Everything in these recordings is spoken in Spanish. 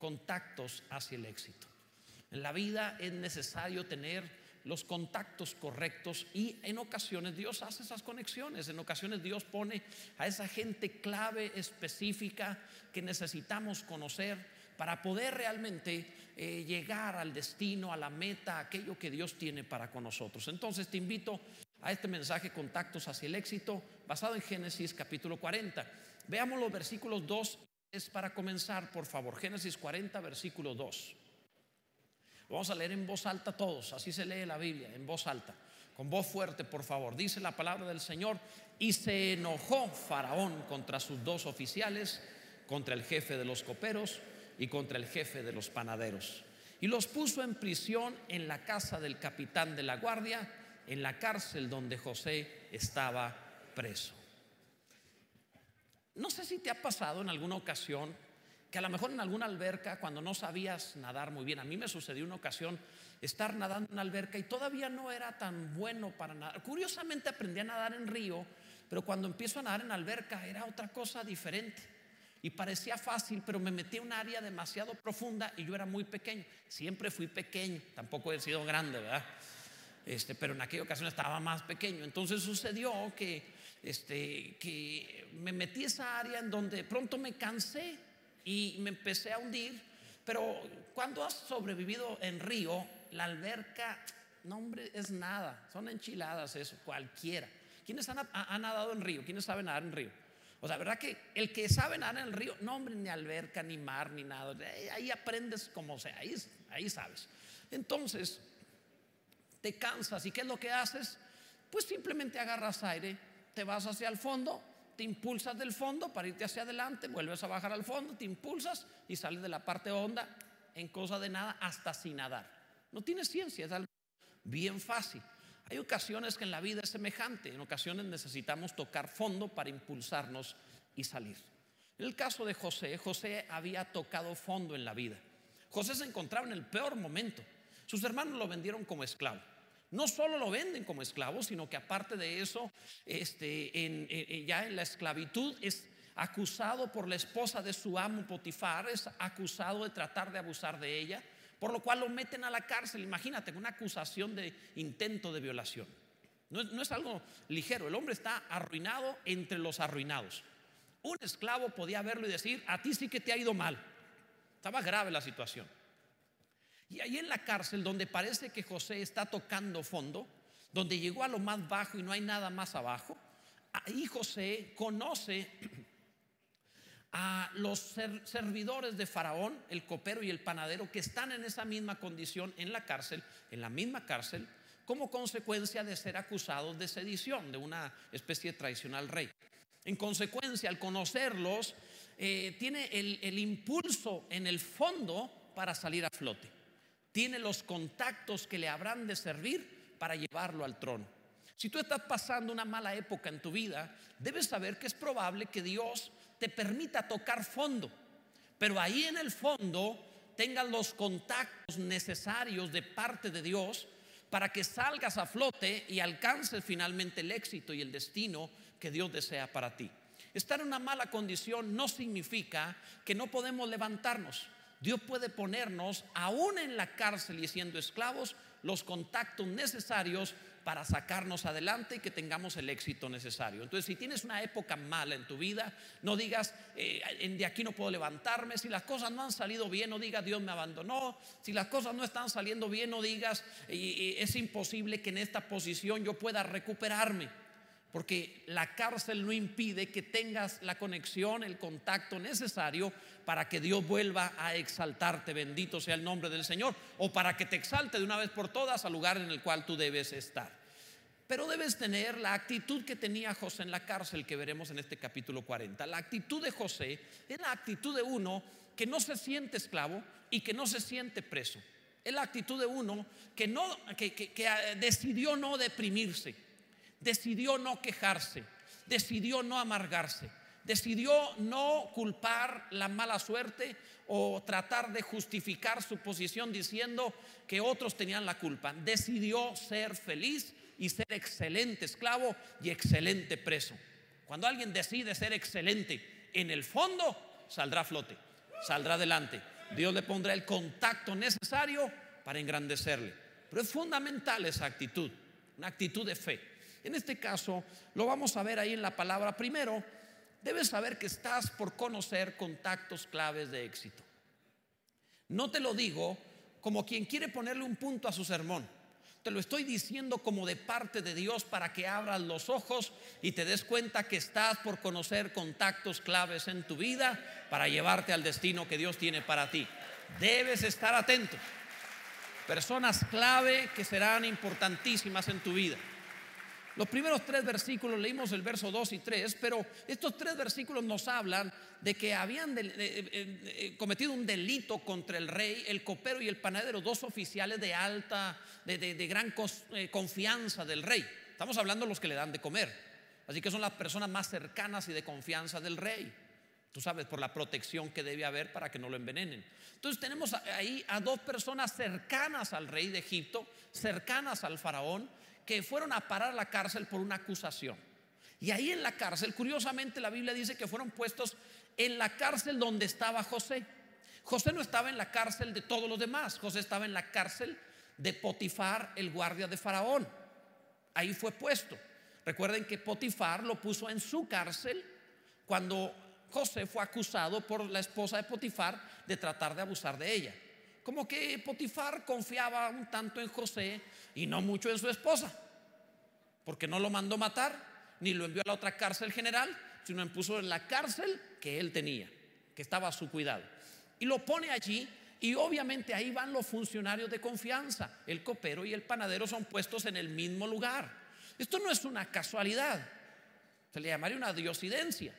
contactos hacia el éxito. En la vida es necesario tener los contactos correctos y en ocasiones Dios hace esas conexiones, en ocasiones Dios pone a esa gente clave específica que necesitamos conocer para poder realmente eh, llegar al destino, a la meta, aquello que Dios tiene para con nosotros. Entonces te invito a este mensaje Contactos hacia el éxito, basado en Génesis capítulo 40. Veamos los versículos 2, es para comenzar, por favor. Génesis 40, versículo 2. vamos a leer en voz alta todos, así se lee la Biblia, en voz alta. Con voz fuerte, por favor. Dice la palabra del Señor, y se enojó Faraón contra sus dos oficiales, contra el jefe de los coperos y contra el jefe de los panaderos. Y los puso en prisión en la casa del capitán de la guardia en la cárcel donde José estaba preso. No sé si te ha pasado en alguna ocasión que a lo mejor en alguna alberca, cuando no sabías nadar muy bien, a mí me sucedió una ocasión estar nadando en una alberca y todavía no era tan bueno para nadar. Curiosamente aprendí a nadar en río, pero cuando empiezo a nadar en alberca era otra cosa diferente. Y parecía fácil, pero me metí en un área demasiado profunda y yo era muy pequeño. Siempre fui pequeño, tampoco he sido grande, ¿verdad? Este, pero en aquella ocasión estaba más pequeño. Entonces sucedió que, este, que me metí esa área en donde pronto me cansé y me empecé a hundir. Pero cuando has sobrevivido en río, la alberca, no hombre, es nada. Son enchiladas eso, cualquiera. ¿Quiénes han, nadado en río? ¿Quiénes saben nadar en río? O sea, ¿verdad que el que sabe nadar en el río, no hombre, ni alberca, ni mar, ni nada. Ahí aprendes como sea, ahí, ahí sabes. Entonces, te cansas y ¿qué es lo que haces? Pues simplemente agarras aire, te vas hacia el fondo, te impulsas del fondo para irte hacia adelante, vuelves a bajar al fondo, te impulsas y sales de la parte honda en cosa de nada hasta sin nadar. No tiene ciencia, es algo bien fácil. Hay ocasiones que en la vida es semejante, en ocasiones necesitamos tocar fondo para impulsarnos y salir. En el caso de José, José había tocado fondo en la vida. José se encontraba en el peor momento. Sus hermanos lo vendieron como esclavo. No solo lo venden como esclavo, sino que aparte de eso, este, ya en la esclavitud es acusado por la esposa de su amo Potifar, es acusado de tratar de abusar de ella, por lo cual lo meten a la cárcel. Imagínate, una acusación de intento de violación. No no es algo ligero, el hombre está arruinado entre los arruinados. Un esclavo podía verlo y decir, a ti sí que te ha ido mal. Estaba grave la situación. Y ahí en la cárcel, donde parece que José está tocando fondo, donde llegó a lo más bajo y no hay nada más abajo, ahí José conoce a los servidores de Faraón, el copero y el panadero, que están en esa misma condición en la cárcel, en la misma cárcel, como consecuencia de ser acusados de sedición, de una especie de tradicional rey. En consecuencia, al conocerlos, eh, tiene el impulso en el fondo para salir a flote tiene los contactos que le habrán de servir para llevarlo al trono. Si tú estás pasando una mala época en tu vida, debes saber que es probable que Dios te permita tocar fondo, pero ahí en el fondo tengas los contactos necesarios de parte de Dios para que salgas a flote y alcances finalmente el éxito y el destino que Dios desea para ti. Estar en una mala condición no significa que no podemos levantarnos. Dios puede ponernos, aún en la cárcel y siendo esclavos, los contactos necesarios para sacarnos adelante y que tengamos el éxito necesario. Entonces, si tienes una época mala en tu vida, no digas, eh, de aquí no puedo levantarme. Si las cosas no han salido bien, no digas, Dios me abandonó. Si las cosas no están saliendo bien, no digas, es imposible que en esta posición yo pueda recuperarme. Porque la cárcel no impide que tengas la conexión, el contacto necesario para que Dios vuelva a exaltarte, bendito sea el nombre del Señor, o para que te exalte de una vez por todas al lugar en el cual tú debes estar. Pero debes tener la actitud que tenía José en la cárcel que veremos en este capítulo 40. La actitud de José es la actitud de uno que no se siente esclavo y que no se siente preso. Es la actitud de uno que, no, que, que decidió no deprimirse decidió no quejarse, decidió no amargarse, decidió no culpar la mala suerte o tratar de justificar su posición diciendo que otros tenían la culpa. Decidió ser feliz y ser excelente esclavo y excelente preso. Cuando alguien decide ser excelente, en el fondo saldrá a flote, saldrá adelante. Dios le pondrá el contacto necesario para engrandecerle. Pero es fundamental esa actitud, una actitud de fe. En este caso, lo vamos a ver ahí en la palabra. Primero, debes saber que estás por conocer contactos claves de éxito. No te lo digo como quien quiere ponerle un punto a su sermón. Te lo estoy diciendo como de parte de Dios para que abras los ojos y te des cuenta que estás por conocer contactos claves en tu vida para llevarte al destino que Dios tiene para ti. Debes estar atento. Personas clave que serán importantísimas en tu vida. Los primeros tres versículos leímos el verso 2 y 3, pero estos tres versículos nos hablan de que habían eh, eh, eh, cometido un delito contra el rey, el copero y el panadero, dos oficiales de alta, de, gran confianza del rey. Estamos hablando de los que le dan de comer. Así que son las personas más cercanas y de confianza del rey. Tú sabes, por la protección que debe haber para que no lo envenenen. Entonces tenemos ahí a dos personas cercanas al rey de Egipto, cercanas al faraón, que fueron a parar a la cárcel por una acusación. Y ahí en la cárcel, curiosamente la Biblia dice que fueron puestos en la cárcel donde estaba José. José no estaba en la cárcel de todos los demás, José estaba en la cárcel de Potifar, el guardia de Faraón. Ahí fue puesto. Recuerden que Potifar lo puso en su cárcel cuando José fue acusado por la esposa de Potifar de tratar de abusar de ella. Como que Potifar confiaba un tanto en José y no mucho en su esposa, porque no lo mandó matar, ni lo envió a la otra cárcel general, sino puso en la cárcel que él tenía, que estaba a su cuidado. Y lo pone allí y obviamente ahí van los funcionarios de confianza. El copero y el panadero son puestos en el mismo lugar. Esto no es una casualidad, se le llamaría una diosidencia,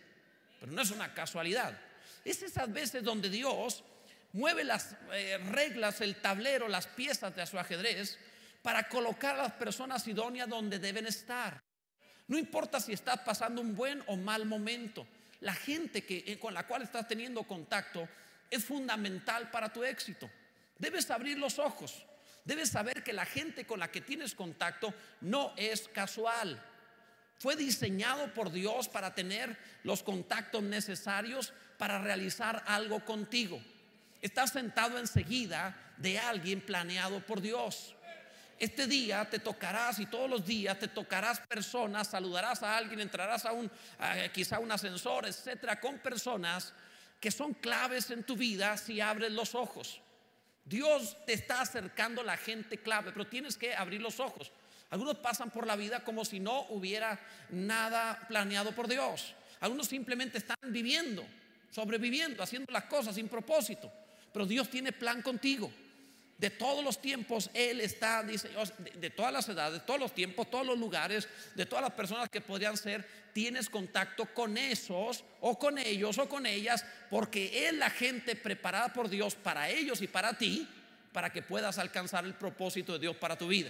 pero no es una casualidad. Es esas veces donde Dios mueve las eh, reglas, el tablero, las piezas de su ajedrez para colocar a las personas idóneas donde deben estar. No importa si estás pasando un buen o mal momento, la gente que, eh, con la cual estás teniendo contacto es fundamental para tu éxito. Debes abrir los ojos, debes saber que la gente con la que tienes contacto no es casual. Fue diseñado por Dios para tener los contactos necesarios para realizar algo contigo. Estás sentado enseguida de alguien planeado por Dios. Este día te tocarás y todos los días te tocarás personas, saludarás a alguien, entrarás a un quizá un ascensor, etcétera, con personas que son claves en tu vida si abres los ojos. Dios te está acercando a la gente clave, pero tienes que abrir los ojos. Algunos pasan por la vida como si no hubiera nada planeado por Dios. Algunos simplemente están viviendo, sobreviviendo, haciendo las cosas sin propósito. Pero Dios tiene plan contigo de todos los tiempos, Él está, dice, de, todas las edades, de todos los tiempos, todos los lugares, de todas las personas que podrían ser, tienes contacto con esos o con ellos o con ellas, porque es la gente preparada por Dios para ellos y para ti, para que puedas alcanzar el propósito de Dios para tu vida.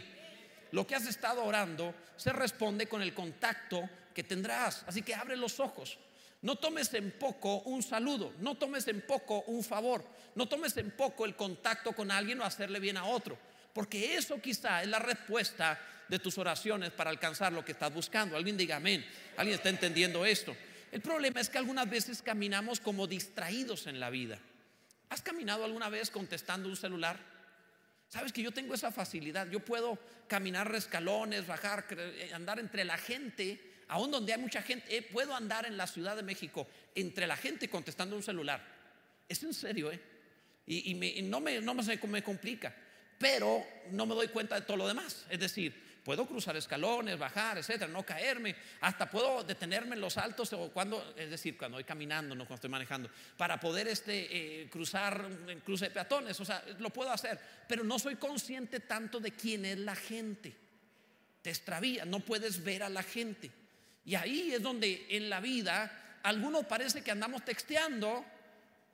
Lo que has estado orando se responde con el contacto que tendrás. Así que abre los ojos. No tomes en poco un saludo, no tomes en poco un favor, no tomes en poco el contacto con alguien o hacerle bien a otro, porque eso quizá es la respuesta de tus oraciones para alcanzar lo que estás buscando. Alguien diga amén, alguien está entendiendo esto. El problema es que algunas veces caminamos como distraídos en la vida. ¿Has caminado alguna vez contestando un celular? Sabes que yo tengo esa facilidad, yo puedo caminar rescalones, bajar, andar entre la gente aún donde hay mucha gente, eh, puedo andar en la Ciudad de México entre la gente contestando un celular. Es en serio, ¿eh? Y, no, me, no me, me complica, pero no me doy cuenta de todo lo demás. Es decir, puedo cruzar escalones, bajar, etcétera, no caerme, hasta puedo detenerme en los altos o cuando, es decir, cuando voy caminando, no cuando estoy manejando, para poder este, eh, cruzar en cruce de peatones, o sea, lo puedo hacer, pero no soy consciente tanto de quién es la gente. Te extravía, no puedes ver a la gente. Y ahí es donde en la vida algunos parece que andamos texteando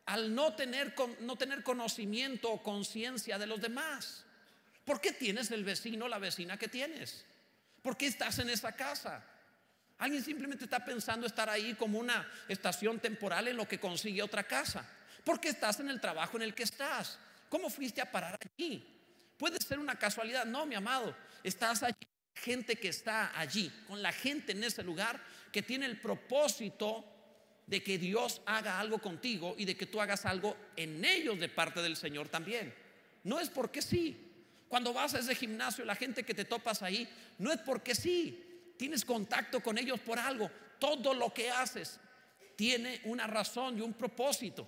al no tener, no tener conocimiento o conciencia de los demás. ¿Por qué tienes el vecino o la vecina que tienes? ¿Por qué estás en esa casa? Alguien simplemente está pensando estar ahí como una estación temporal en lo que consigue otra casa. ¿Por qué estás en el trabajo en el que estás? ¿Cómo fuiste a parar aquí? Puede ser una casualidad. No, mi amado, estás allí gente que está allí, con la gente en ese lugar que tiene el propósito de que Dios haga algo contigo y de que tú hagas algo en ellos de parte del Señor también. No es porque sí. Cuando vas a ese gimnasio, la gente que te topas ahí, no es porque sí. Tienes contacto con ellos por algo. Todo lo que haces tiene una razón y un propósito.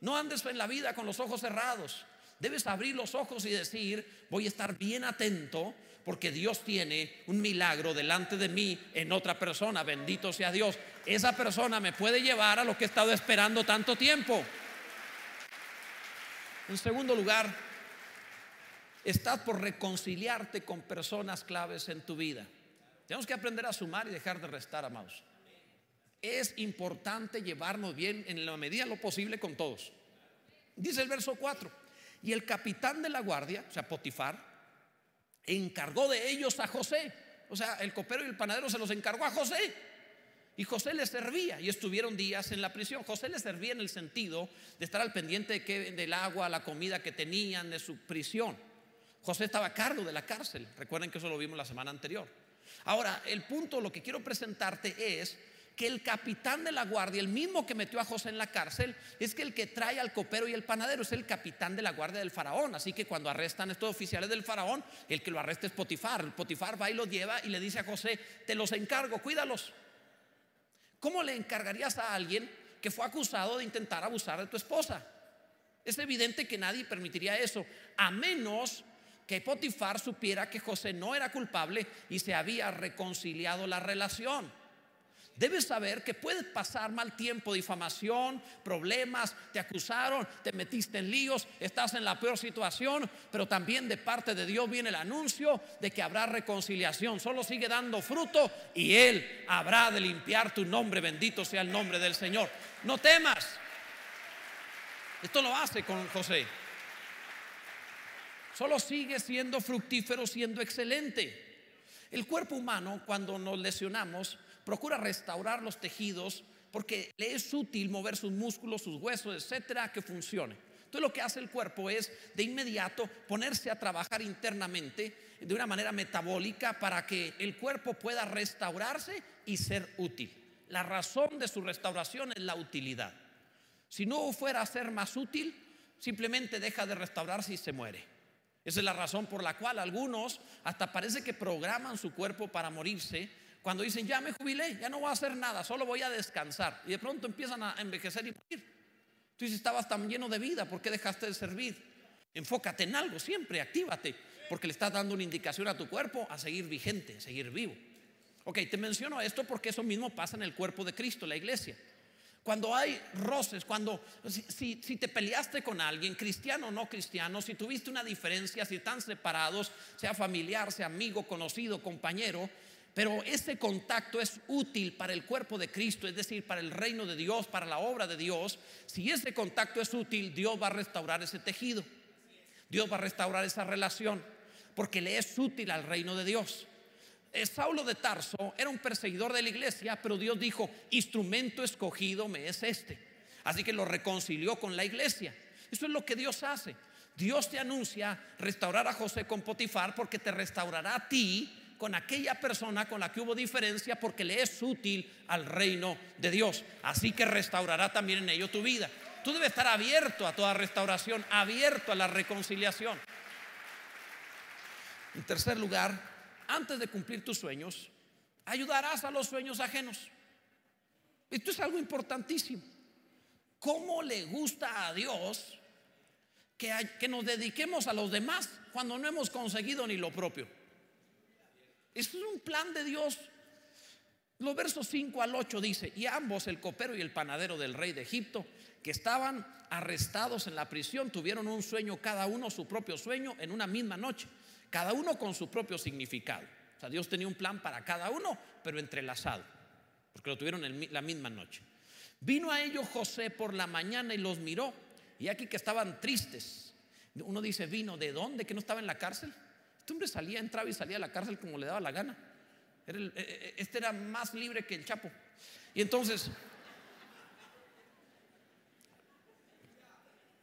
No andes en la vida con los ojos cerrados. Debes abrir los ojos y decir, voy a estar bien atento porque Dios tiene un milagro delante de mí en otra persona. Bendito sea Dios. Esa persona me puede llevar a lo que he estado esperando tanto tiempo. En segundo lugar, estás por reconciliarte con personas claves en tu vida. Tenemos que aprender a sumar y dejar de restar, amados. Es importante llevarnos bien en la medida de lo posible con todos. Dice el verso 4, y el capitán de la guardia, o sea, Potifar, encargó de ellos a José. O sea, el copero y el panadero se los encargó a José. Y José les servía y estuvieron días en la prisión. José les servía en el sentido de estar al pendiente de que, del agua, la comida que tenían, de su prisión. José estaba a cargo de la cárcel. Recuerden que eso lo vimos la semana anterior. Ahora, el punto, lo que quiero presentarte es que el capitán de la guardia, el mismo que metió a José en la cárcel, es que el que trae al copero y el panadero es el capitán de la guardia del faraón. Así que cuando arrestan a estos oficiales del faraón, el que lo arresta es Potifar. Potifar va y los lleva y le dice a José, te los encargo, cuídalos. ¿Cómo le encargarías a alguien que fue acusado de intentar abusar de tu esposa? Es evidente que nadie permitiría eso, a menos que Potifar supiera que José no era culpable y se había reconciliado la relación. Debes saber que puedes pasar mal tiempo, difamación, problemas, te acusaron, te metiste en líos, estás en la peor situación, pero también de parte de Dios viene el anuncio de que habrá reconciliación. Solo sigue dando fruto y Él habrá de limpiar tu nombre. Bendito sea el nombre del Señor. No temas. Esto lo hace con José. Solo sigue siendo fructífero, siendo excelente. El cuerpo humano, cuando nos lesionamos, procura restaurar los tejidos porque le es útil mover sus músculos, sus huesos, etcétera, que funcione. Entonces lo que hace el cuerpo es de inmediato ponerse a trabajar internamente de una manera metabólica para que el cuerpo pueda restaurarse y ser útil. La razón de su restauración es la utilidad. Si no fuera a ser más útil, simplemente deja de restaurarse y se muere. Esa es la razón por la cual algunos hasta parece que programan su cuerpo para morirse cuando dicen, ya me jubilé, ya no voy a hacer nada, solo voy a descansar. Y de pronto empiezan a envejecer y morir. Tú dices, estabas tan lleno de vida, ¿por qué dejaste de servir? Enfócate en algo, siempre, actívate, porque le estás dando una indicación a tu cuerpo a seguir vigente, a seguir vivo. Ok, te menciono esto porque eso mismo pasa en el cuerpo de Cristo, la iglesia. Cuando hay roces, cuando si, si, te peleaste con alguien, cristiano o no cristiano, si tuviste una diferencia, si están separados, sea familiar, sea amigo, conocido, compañero, pero ese contacto es útil para el cuerpo de Cristo, es decir, para el reino de Dios, para la obra de Dios. Si ese contacto es útil, Dios va a restaurar ese tejido. Dios va a restaurar esa relación, porque le es útil al reino de Dios. Eh, Saulo de Tarso era un perseguidor de la iglesia, pero Dios dijo, instrumento escogido me es este. Así que lo reconcilió con la iglesia. Eso es lo que Dios hace. Dios te anuncia restaurar a José con Potifar porque te restaurará a ti con aquella persona con la que hubo diferencia porque le es útil al reino de Dios. Así que restaurará también en ello tu vida. Tú debes estar abierto a toda restauración, abierto a la reconciliación. En tercer lugar, antes de cumplir tus sueños, ayudarás a los sueños ajenos. Esto es algo importantísimo. ¿Cómo le gusta a Dios que, que nos dediquemos a los demás cuando no hemos conseguido ni lo propio? Esto es un plan de Dios. Los versos 5 al 8 dice, y ambos, el copero y el panadero del rey de Egipto, que estaban arrestados en la prisión, tuvieron un sueño, cada uno su propio sueño, en una misma noche, cada uno con su propio significado. O sea, Dios tenía un plan para cada uno, pero entrelazado, porque lo tuvieron en la misma noche. Vino a ellos José por la mañana y los miró, y aquí que estaban tristes. Uno dice, vino, ¿de dónde? ¿Que no estaba en la cárcel? Hombre salía, entraba y salía de la cárcel como le daba la gana. Eh, eh, este era más libre que el Chapo. Y entonces,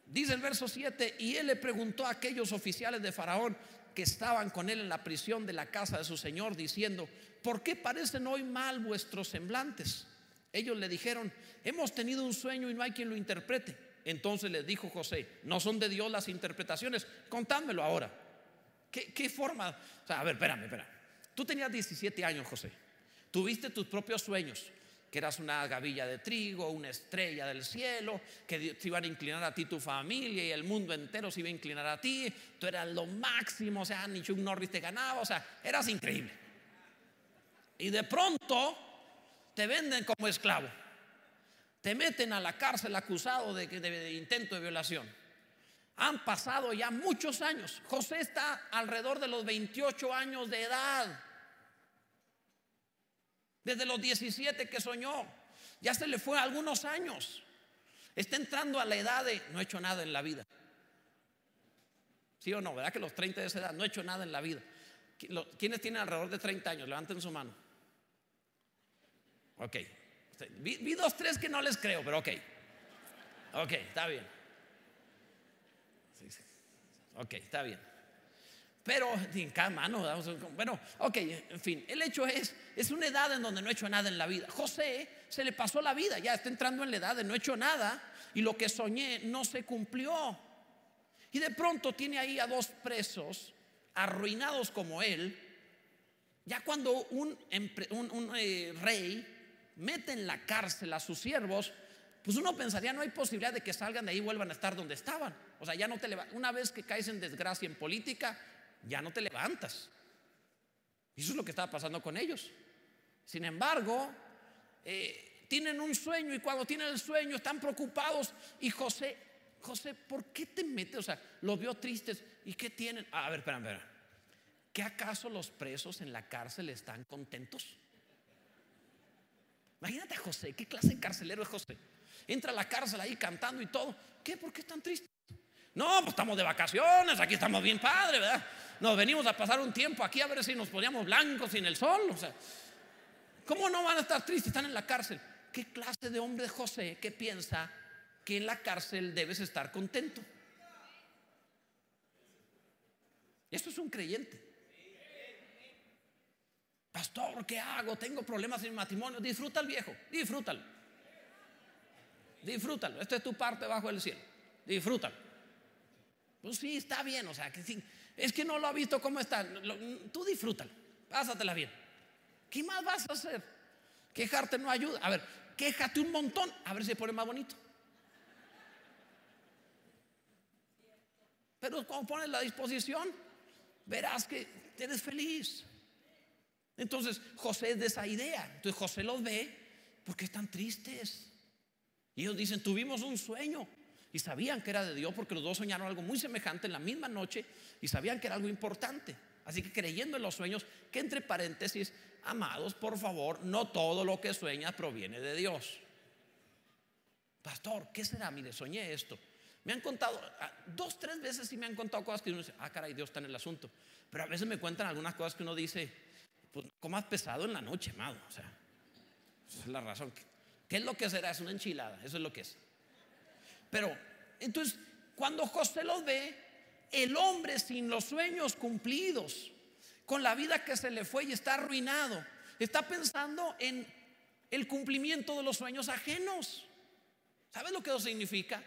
dice el verso 7, y él le preguntó a aquellos oficiales de Faraón que estaban con él en la prisión de la casa de su señor, diciendo, ¿por qué parecen hoy mal vuestros semblantes? Ellos le dijeron, hemos tenido un sueño y no hay quien lo interprete. Entonces les dijo José, no son de Dios las interpretaciones, contádmelo ahora. ¿Qué, forma? O sea, a ver, espérame, espérame. Tú tenías 17 años, José. Tuviste tus propios sueños, que eras una gavilla de trigo, una estrella del cielo, que te iban a inclinar a ti tu familia y el mundo entero se iba a inclinar a ti. Tú eras lo máximo, o sea, ni Chuck Norris te ganaba, o sea, eras increíble. Y de pronto te venden como esclavo. Te meten a la cárcel acusado de, de intento de violación. Han pasado ya muchos años. José está alrededor de los 28 años de edad. Desde los 17 que soñó. Ya se le fue algunos años. Está entrando a la edad de no he hecho nada en la vida. ¿Sí o no? ¿Verdad que los 30 de esa edad no he hecho nada en la vida? ¿Quiénes tienen alrededor de 30 años? Levanten su mano. Ok. Vi, dos, tres que no les creo, pero ok. Ok, está bien. Ok, está bien. Pero en cada mano, bueno, ok, en fin, el hecho es, es una edad en donde no he hecho nada en la vida. José se le pasó la vida, ya está entrando en la edad de no he hecho nada y lo que soñé no se cumplió. Y de pronto tiene ahí a dos presos arruinados como él. Ya cuando un, eh, rey mete en la cárcel a sus siervos, pues uno pensaría no hay posibilidad de que salgan de ahí y vuelvan a estar donde estaban. O sea, ya no te levantas. Una vez que caes en desgracia en política, ya no te levantas. Y eso es lo que estaba pasando con ellos. Sin embargo, eh, tienen un sueño y cuando tienen el sueño están preocupados. Y José, José, ¿por qué te metes? O sea, los vio tristes. ¿Y qué tienen? a ver, espera, espera. ¿Qué acaso los presos en la cárcel están contentos? Imagínate a José, ¿qué clase de carcelero es José? Entra a la cárcel ahí cantando y todo. ¿Qué? ¿Por qué están tristes? No, pues estamos de vacaciones, aquí estamos bien padre, ¿verdad? Nos venimos a pasar un tiempo aquí a ver si nos poníamos blancos sin el sol. O sea, ¿cómo no van a estar tristes? Están en la cárcel. ¿Qué clase de hombre José que piensa que en la cárcel debes estar contento? Esto es un creyente. Pastor, ¿qué hago? Tengo problemas en mi matrimonio. Disfruta el viejo, disfrútalo. Disfrútalo. Esta es tu parte bajo el cielo. Disfrútalo. Pues sí, está bien. O sea, que es que no lo ha visto cómo está. tú disfrútalo. Pásatela bien. ¿Qué más vas a hacer? Quejarte no ayuda. A ver, quéjate un montón. A ver si se pone más bonito. Pero cuando pones la disposición, verás que eres feliz. Entonces José es de esa idea. Entonces José los ve porque están tristes. Y ellos dicen, tuvimos un sueño. Y sabían que era de Dios porque los dos soñaron algo muy semejante en la misma noche y sabían que era algo importante. Así que creyendo en los sueños, que entre paréntesis, amados, por favor, no todo lo que sueñas proviene de Dios. Pastor, ¿qué será? Mire, soñé esto. Me han contado, ah, dos, tres veces sí me han contado cosas que uno dice, ah, caray, Dios está en el asunto. Pero a veces me cuentan algunas cosas que uno dice, pues más pesado en la noche, amado. O sea, esa es la razón. ¿Qué es lo que será? Es una enchilada, eso es lo que es. Pero, entonces, cuando José los ve, el hombre sin los sueños cumplidos, con la vida que se le fue y está arruinado, está pensando en el cumplimiento de los sueños ajenos. ¿Sabes lo que eso significa?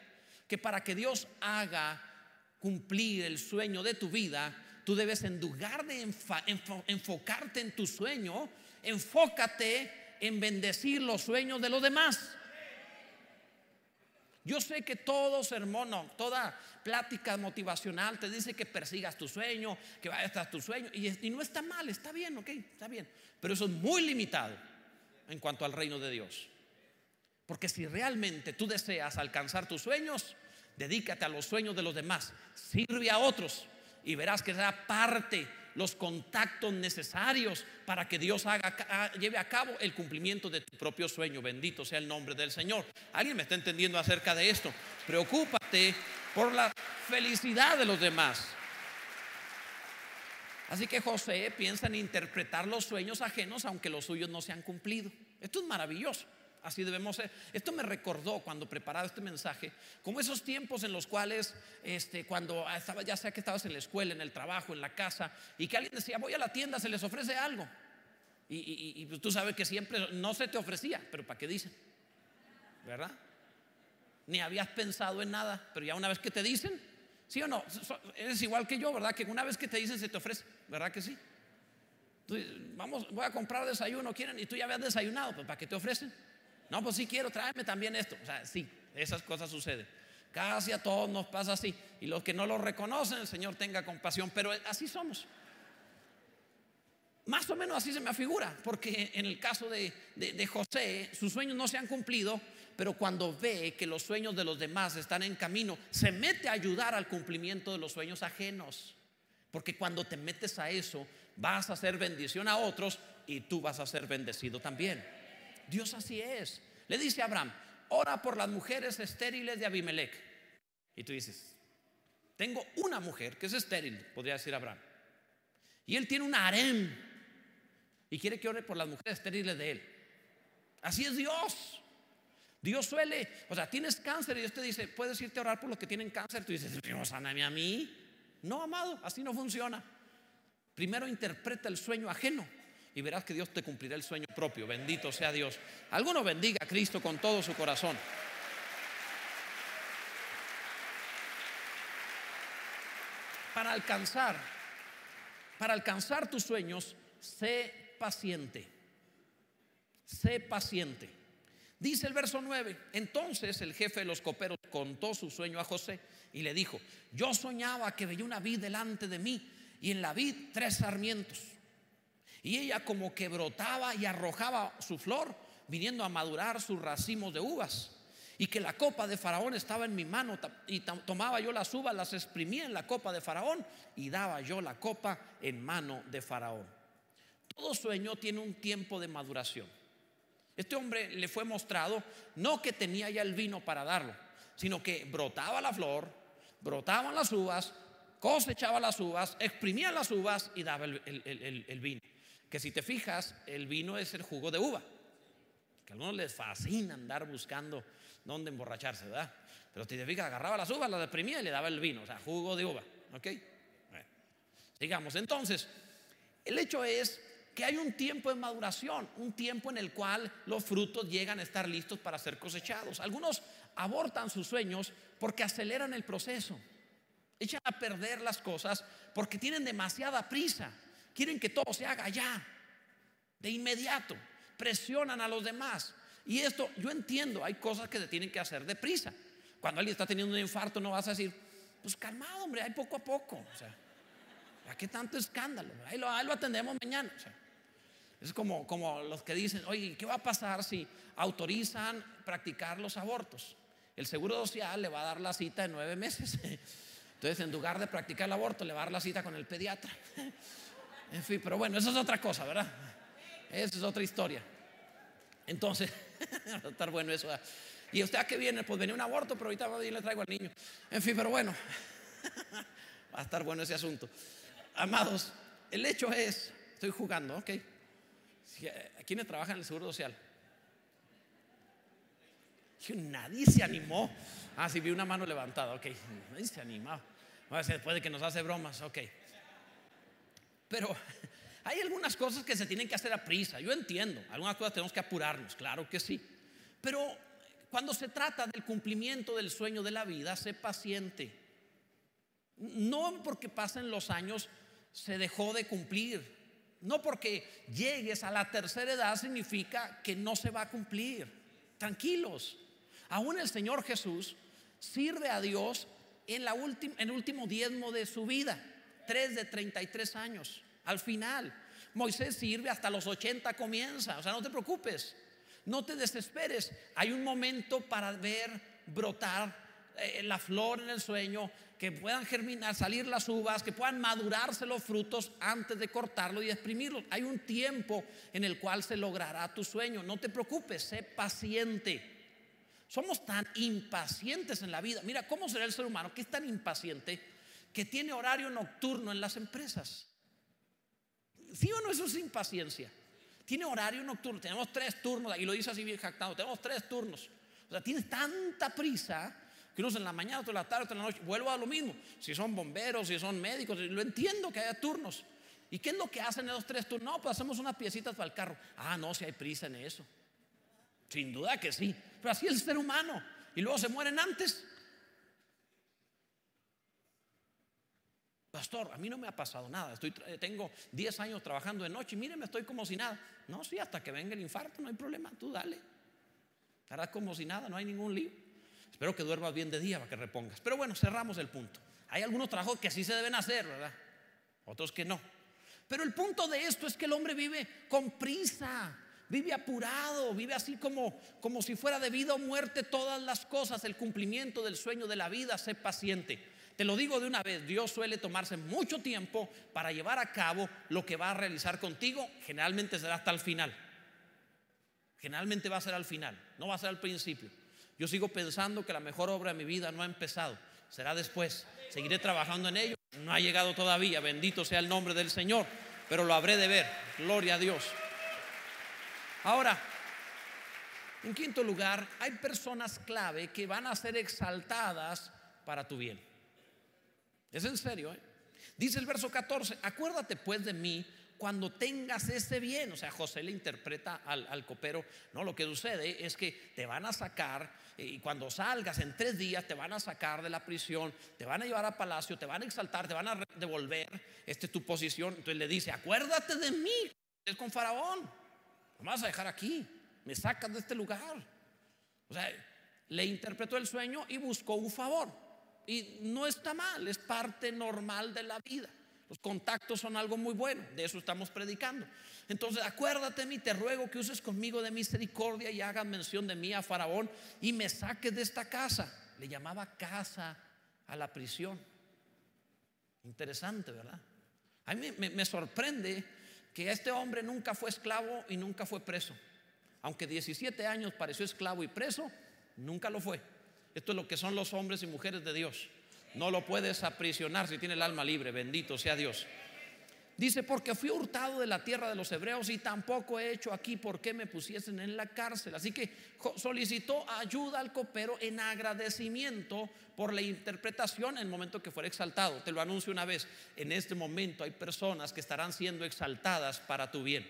Que para que Dios haga cumplir el sueño de tu vida, tú debes en lugar de enfocarte en tu sueño, enfócate en bendecir los sueños de los demás. Yo sé que todo sermón, toda plática motivacional te dice que persigas tu sueño, que vayas tras tu sueño, y, y, no está mal, está bien, ok, está bien. Pero eso es muy limitado en cuanto al reino de Dios. Porque si realmente tú deseas alcanzar tus sueños, dedícate a los sueños de los demás, sirve a otros y verás que será parte los contactos necesarios para que Dios haga, lleve a cabo el cumplimiento de tu propio sueño. Bendito sea el nombre del Señor. ¿Alguien me está entendiendo acerca de esto? Preocúpate por la felicidad de los demás. Así que José piensa en interpretar los sueños ajenos aunque los suyos no se han cumplido. Esto es maravilloso. Así debemos ser. Esto me recordó cuando preparaba este mensaje, como esos tiempos en los cuales, este, cuando estaba, ya sea que estabas en la escuela, en el trabajo, en la casa, y que alguien decía, voy a la tienda, se les ofrece algo. Y, tú sabes que siempre no se te ofrecía, pero ¿para qué dicen? ¿Verdad? Ni habías pensado en nada, pero ya una vez que te dicen, ¿sí o no? Es igual que yo, ¿verdad? Que una vez que te dicen se te ofrece, ¿verdad que sí? vamos, voy a comprar desayuno, ¿quieren? Y tú ya habías desayunado, pues ¿para qué te ofrecen? No, pues sí quiero, tráeme también esto. O sea, sí, esas cosas suceden. Casi a todos nos pasa así. Y los que no lo reconocen, el Señor tenga compasión. Pero así somos. Más o menos así se me afigura, porque en el caso de, José, sus sueños no se han cumplido, pero cuando ve que los sueños de los demás están en camino, se mete a ayudar al cumplimiento de los sueños ajenos. Porque cuando te metes a eso, vas a hacer bendición a otros y tú vas a ser bendecido también. Dios así es. Le dice a Abraham, ora por las mujeres estériles de Abimelech. Y tú dices, tengo una mujer que es estéril, podría decir Abraham. Y él tiene un harem y quiere que ore por las mujeres estériles de él. Así es Dios. Dios suele, o sea, tienes cáncer y Dios te dice, puedes irte a orar por los que tienen cáncer. Tú dices, no, sáname a mí. No, amado, así no funciona. Primero interpreta el sueño ajeno y verás que Dios te cumplirá el sueño propio. Bendito sea Dios. Alguno bendiga a Cristo con todo su corazón. Para alcanzar, para alcanzar tus sueños, sé paciente. Sé paciente. Dice el verso 9, entonces el jefe de los coperos contó su sueño a José y le dijo, yo soñaba que veía una vid delante de mí y en la vid tres sarmientos. Y ella como que brotaba y arrojaba su flor, viniendo a madurar sus racimos de uvas. Y que la copa de Faraón estaba en mi mano y tomaba yo las uvas, las exprimía en la copa de Faraón y daba yo la copa en mano de Faraón. Todo sueño tiene un tiempo de maduración. Este hombre le fue mostrado no que tenía ya el vino para darlo, sino que brotaba la flor, brotaban las uvas, cosechaba las uvas, exprimía las uvas y daba el, vino. Que si te fijas, el vino es el jugo de uva. Que a algunos les fascina andar buscando dónde emborracharse, ¿verdad? Pero si te fijas, agarraba las uvas, las exprimía y le daba el vino, o sea, jugo de uva. ¿Ok? Sigamos. Entonces, el hecho es que hay un tiempo de maduración, un tiempo en el cual los frutos llegan a estar listos para ser cosechados. Algunos abortan sus sueños porque aceleran el proceso, echan a perder las cosas porque tienen demasiada prisa, quieren que todo se haga ya, de inmediato, presionan a los demás. Y esto, yo entiendo, hay cosas que se tienen que hacer deprisa. Cuando alguien está teniendo un infarto, no vas a decir, pues calmado, hombre, hay poco a poco. O sea, ¿a qué tanto escándalo? Ahí lo, atendemos mañana. Es como, como los que dicen, oye, ¿qué va a pasar si autorizan practicar los abortos? El Seguro Social le va a dar la cita en nueve meses. Entonces, en lugar de practicar el aborto, le va a dar la cita con el pediatra. En fin, pero bueno, eso es otra cosa, ¿verdad? Eso es otra historia. Entonces, va a estar bueno eso. ¿Y usted a qué viene? Pues venía un aborto, pero ahorita le traigo al niño. En fin, pero bueno, va a estar bueno ese asunto. Amados, el hecho es, estoy jugando, ¿ok? ¿Quiénes trabajan en el Seguro Social? Nadie se animó. Ah, sí, vi una mano levantada, ok. Nadie se animó. Después de que nos hace bromas, ok. Pero hay algunas cosas que se tienen que hacer a prisa. Yo entiendo, algunas cosas tenemos que apurarnos, claro que sí. Pero cuando se trata del cumplimiento del sueño de la vida, sé paciente. No porque pasen los años se dejó de cumplir. No porque llegues a la tercera edad significa que no se va a cumplir. Tranquilos. Aún el Señor Jesús sirve a Dios en, en el último diezmo de su vida, tres de 33 años. Al final, Moisés sirve hasta los 80 comienza. O sea, no te preocupes, no te desesperes. Hay un momento para ver brotar eh, la flor en el sueño, que puedan germinar, salir las uvas, que puedan madurarse los frutos antes de cortarlo y exprimirlo. Hay un tiempo en el cual se logrará tu sueño. No te preocupes, sé paciente. Somos tan impacientes en la vida. Mira, ¿cómo será el ser humano que es tan impaciente que tiene horario nocturno en las empresas? ¿Sí o no? Eso es impaciencia. Tiene horario nocturno. Tenemos tres turnos, y lo dice así bien jactado. Tenemos tres turnos. O sea, tienes tanta prisa que unos en la mañana, otros en la tarde, otros en la noche. Vuelvo a lo mismo. Si son bomberos, si son médicos, lo entiendo que haya turnos. ¿Y qué es lo que hacen esos tres tú No, pues hacemos unas piecitas para el carro. Ah, no, si hay prisa en eso. Sin duda que sí. Pero así es el ser humano. Y luego se mueren antes. Pastor, a mí no me ha pasado nada. Estoy, tengo 10 años trabajando de noche y mire, me estoy como si nada. No, sí, hasta que venga el infarto, no hay problema. Tú dale. Estarás como si nada, no hay ningún lío. Espero que duermas bien de día para que repongas. Pero bueno, cerramos el punto. Hay algunos trabajos que sí se deben hacer, ¿verdad? Otros que no. Pero el punto de esto es que el hombre vive con prisa, vive apurado, vive así como, como si fuera de vida o muerte todas las cosas, el cumplimiento del sueño de la vida, sé paciente. Te lo digo de una vez, Dios suele tomarse mucho tiempo para llevar a cabo lo que va a realizar contigo, generalmente será hasta el final. Generalmente va a ser al final, no va a ser al principio. Yo sigo pensando que la mejor obra de mi vida no ha empezado, será después. Seguiré trabajando en ello. No ha llegado todavía, bendito sea el nombre del Señor, pero lo habré de ver. Gloria a Dios. Ahora, en quinto lugar, hay personas clave que van a ser exaltadas para tu bien. Es en serio, ¿eh? Dice el verso 14, acuérdate pues de mí cuando tengas ese bien. O sea, José le interpreta al, al, copero, no, lo que sucede es que te van a sacar y cuando salgas en tres días te van a sacar de la prisión, te van a llevar a palacio, te van a exaltar, te van a devolver esta es tu posición. Entonces le dice, acuérdate de mí, es con Faraón, no me vas a dejar aquí, me sacas de este lugar. O sea, le interpretó el sueño y buscó un favor. Y no está mal, es parte normal de la vida. Los contactos son algo muy bueno, de eso estamos predicando. Entonces, acuérdate mí, te ruego que uses conmigo de misericordia y hagas mención de mí a Faraón y me saques de esta casa. Le llamaba casa a la prisión. Interesante, ¿verdad? A mí me, me sorprende que este hombre nunca fue esclavo y nunca fue preso. Aunque 17 años pareció esclavo y preso, nunca lo fue. Esto es lo que son los hombres y mujeres de Dios. No lo puedes aprisionar si tiene el alma libre, bendito sea Dios. Dice, porque fui hurtado de la tierra de los hebreos y tampoco he hecho aquí por qué me pusiesen en la cárcel. Así que solicitó ayuda al copero en agradecimiento por la interpretación en el momento que fuera exaltado. Te lo anuncio una vez, en este momento hay personas que estarán siendo exaltadas para tu bien.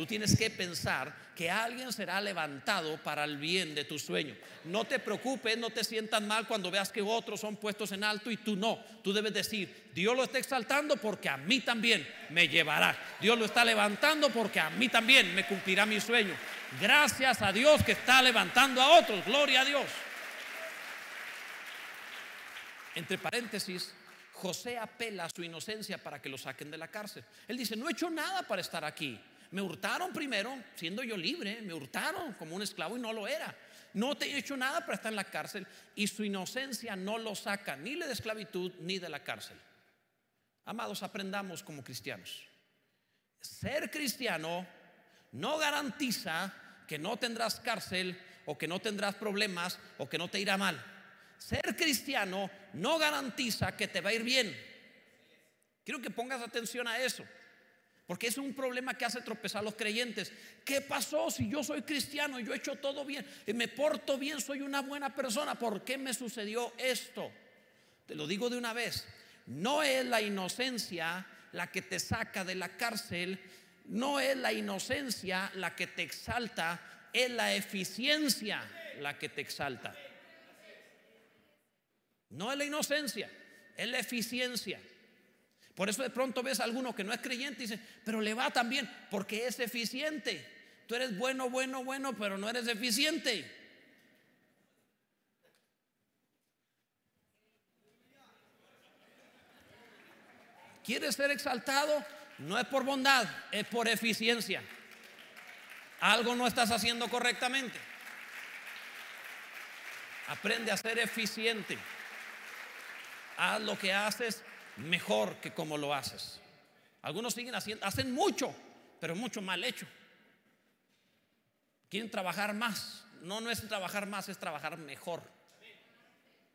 Tú tienes que pensar que alguien será levantado para el bien de tu sueño. No te preocupes, no te sientas mal cuando veas que otros son puestos en alto y tú no. Tú debes decir, Dios lo está exaltando porque a mí también me llevará. Dios lo está levantando porque a mí también me cumplirá mi sueño. Gracias a Dios que está levantando a otros. Gloria a Dios. Entre paréntesis, José apela a su inocencia para que lo saquen de la cárcel. Él dice, no he hecho nada para estar aquí. Me hurtaron primero, siendo yo libre, me hurtaron como un esclavo y no lo era. No te he hecho nada para estar en la cárcel y su inocencia no lo saca ni de esclavitud ni de la cárcel. Amados, aprendamos como cristianos. Ser cristiano no garantiza que no tendrás cárcel o que no tendrás problemas o que no te irá mal. Ser cristiano no garantiza que te va a ir bien. Quiero que pongas atención a eso. Porque es un problema que hace tropezar a los creyentes. ¿Qué pasó si yo soy cristiano, yo he hecho todo bien, y me porto bien, soy una buena persona? ¿Por qué me sucedió esto? Te lo digo de una vez. No es la inocencia la que te saca de la cárcel, no es la inocencia la que te exalta, es la eficiencia la que te exalta. No es la inocencia, es la eficiencia. Por eso de pronto ves a alguno que no es creyente y dice, pero le va también porque es eficiente. Tú eres bueno, bueno, bueno, pero no eres eficiente. ¿Quieres ser exaltado? No es por bondad, es por eficiencia. Algo no estás haciendo correctamente. Aprende a ser eficiente. Haz lo que haces mejor que como lo haces. Algunos siguen haciendo, hacen mucho, pero mucho mal hecho. Quieren trabajar más. No, no es trabajar más, es trabajar mejor.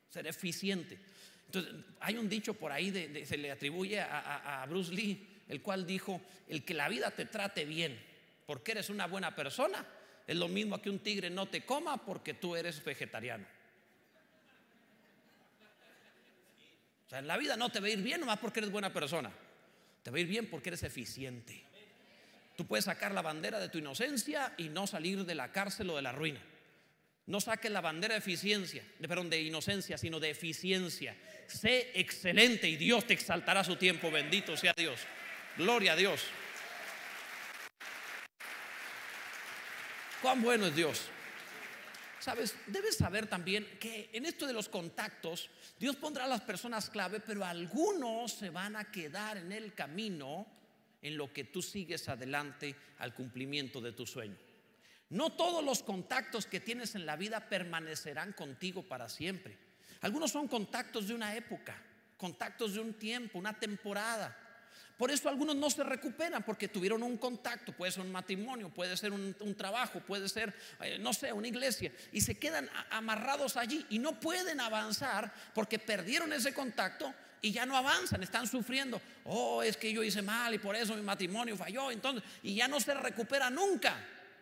Ser eficiente. Entonces, hay un dicho por ahí, de, se le atribuye a, a Bruce Lee, el cual dijo, el que la vida te trate bien, porque eres una buena persona, es lo mismo que un tigre no te coma porque tú eres vegetariano. O sea, en la vida no te va a ir bien nomás porque eres buena persona. Te va a ir bien porque eres eficiente. Tú puedes sacar la bandera de tu inocencia y no salir de la cárcel o de la ruina. No saques la bandera de eficiencia, de, perdón, de inocencia, sino de eficiencia. Sé excelente y Dios te exaltará su tiempo. Bendito sea Dios. Gloria a Dios. Cuán bueno es Dios. Sabes, debes saber también que en esto de los contactos, Dios pondrá a las personas clave, pero algunos se van a quedar en el camino en lo que tú sigues adelante al cumplimiento de tu sueño. No todos los contactos que tienes en la vida permanecerán contigo para siempre. Algunos son contactos de una época, contactos de un tiempo, una temporada. Por eso algunos no se recuperan porque tuvieron un contacto, puede ser un matrimonio, puede ser un, trabajo, puede ser, eh, no sé, una iglesia, y se quedan amarrados allí y no pueden avanzar porque perdieron ese contacto y ya no avanzan, están sufriendo. Oh, es que yo hice mal y por eso mi matrimonio falló, entonces, y ya no se recupera nunca.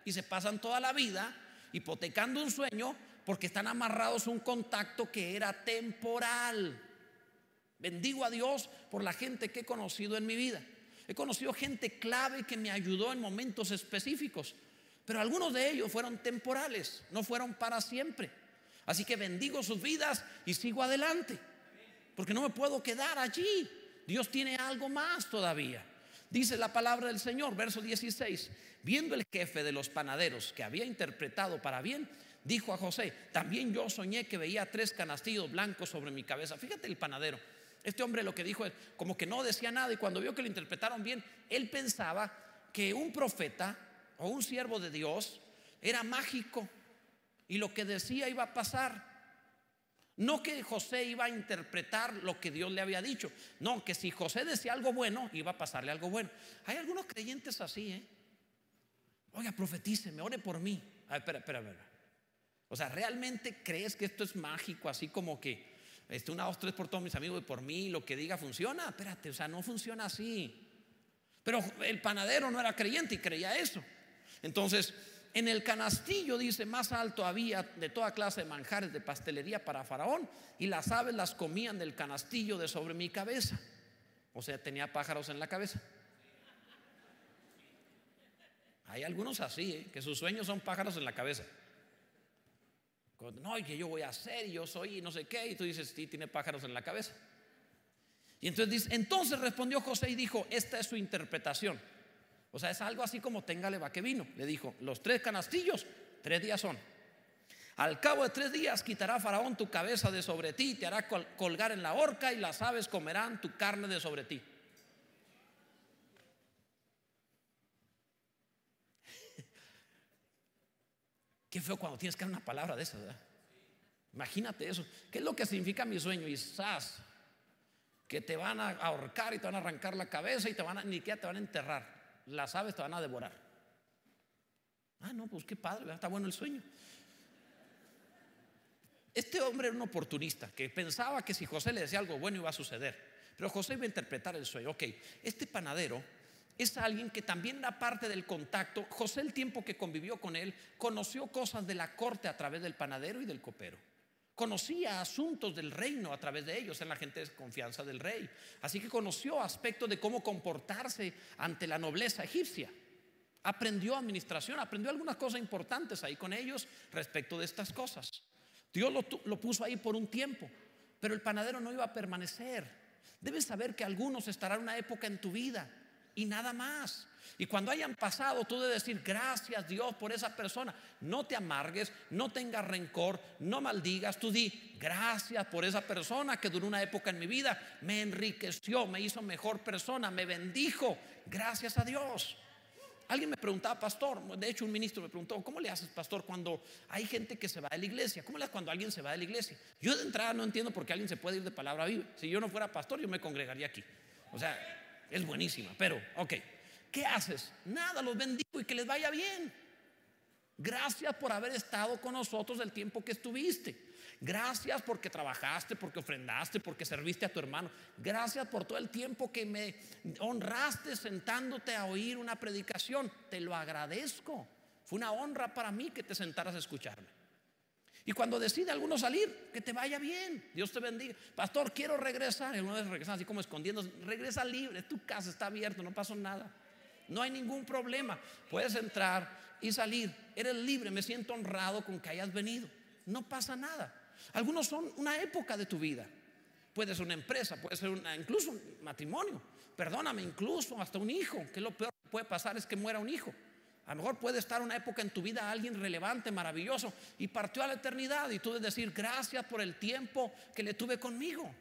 Y se pasan toda la vida hipotecando un sueño porque están amarrados a un contacto que era temporal. Bendigo a Dios por la gente que he conocido en mi vida. He conocido gente clave que me ayudó en momentos específicos, pero algunos de ellos fueron temporales, no fueron para siempre. Así que bendigo sus vidas y sigo adelante, porque no me puedo quedar allí. Dios tiene algo más todavía. Dice la palabra del Señor, verso 16, viendo el jefe de los panaderos que había interpretado para bien, dijo a José, también yo soñé que veía tres canastillos blancos sobre mi cabeza. Fíjate el panadero este hombre lo que dijo es como que no decía nada y cuando vio que lo interpretaron bien, él pensaba que un profeta o un siervo de Dios era mágico y lo que decía iba a pasar. No que José iba a interpretar lo que Dios le había dicho. No, que si José decía algo bueno, iba a pasarle algo bueno. Hay algunos creyentes así, ¿eh? Oiga, profetíceme, ore por mí. A ver, espera, espera, espera. O sea, ¿realmente crees que esto es mágico? Así como que este, una, dos, tres por todos mis amigos y por mí, lo que diga funciona. Espérate, o sea, no funciona así. Pero el panadero no era creyente y creía eso. Entonces, en el canastillo dice, más alto había de toda clase de manjares de pastelería para Faraón y las aves las comían del canastillo de sobre mi cabeza. O sea, tenía pájaros en la cabeza. Hay algunos así, ¿eh? que sus sueños son pájaros en la cabeza no, y que yo voy a hacer, y yo soy, y no sé qué, y tú dices, sí, tiene pájaros en la cabeza. Y entonces entonces respondió José y dijo, esta es su interpretación. O sea, es algo así como téngale va que vino. Le dijo, los tres canastillos, tres días son. Al cabo de tres días quitará Faraón tu cabeza de sobre ti, te hará colgar en la horca y las aves comerán tu carne de sobre ti. Qué feo cuando tienes que dar una palabra de esa, ¿verdad? Imagínate eso. ¿Qué es lo que significa mi sueño? Y que te van a ahorcar y te van a arrancar la cabeza y te van a, ni siquiera te van a enterrar. Las aves te van a devorar. Ah, no, pues qué padre, está bueno el sueño. Este hombre era un oportunista que pensaba que si José le decía algo bueno iba a suceder. Pero José iba a interpretar el sueño. Ok, este panadero es alguien que también era parte del contacto. José el tiempo que convivió con él, conoció cosas de la corte a través del panadero y del copero. Conocía asuntos del reino a través de ellos, en la gente de confianza del rey. Así que conoció aspectos de cómo comportarse ante la nobleza egipcia. Aprendió administración, aprendió algunas cosas importantes ahí con ellos respecto de estas cosas. Dios lo, lo puso ahí por un tiempo, pero el panadero no iba a permanecer. Debes saber que algunos estarán una época en tu vida y nada más. Y cuando hayan pasado, tú debes decir gracias Dios por esa persona. No te amargues, no tengas rencor, no maldigas. Tú di gracias por esa persona que duró una época en mi vida, me enriqueció, me hizo mejor persona, me bendijo. Gracias a Dios. Alguien me preguntaba, pastor, de hecho un ministro me preguntó, ¿cómo le haces, pastor, cuando hay gente que se va de la iglesia? ¿Cómo le haces cuando alguien se va de la iglesia? Yo de entrada no entiendo por qué alguien se puede ir de palabra viva. Si yo no fuera pastor, yo me congregaría aquí. O sea, es buenísima, pero, ok, ¿qué haces? Nada, los bendigo y que les vaya bien. Gracias por haber estado con nosotros el tiempo que estuviste. Gracias porque trabajaste, porque ofrendaste, porque serviste a tu hermano. Gracias por todo el tiempo que me honraste sentándote a oír una predicación. Te lo agradezco. Fue una honra para mí que te sentaras a escucharme. Y cuando decide alguno salir, que te vaya bien, Dios te bendiga. Pastor, quiero regresar. Y uno vez regresa así como escondiendo, regresa libre, tu casa está abierta, no pasó nada. No hay ningún problema. Puedes entrar y salir. Eres libre, me siento honrado con que hayas venido. No pasa nada. Algunos son una época de tu vida. Puede ser una empresa, puede ser una, incluso un matrimonio. Perdóname, incluso hasta un hijo, que lo peor que puede pasar es que muera un hijo. A lo mejor puede estar una época en tu vida alguien relevante, maravilloso, y partió a la eternidad y tú debes decir gracias por el tiempo que le tuve conmigo.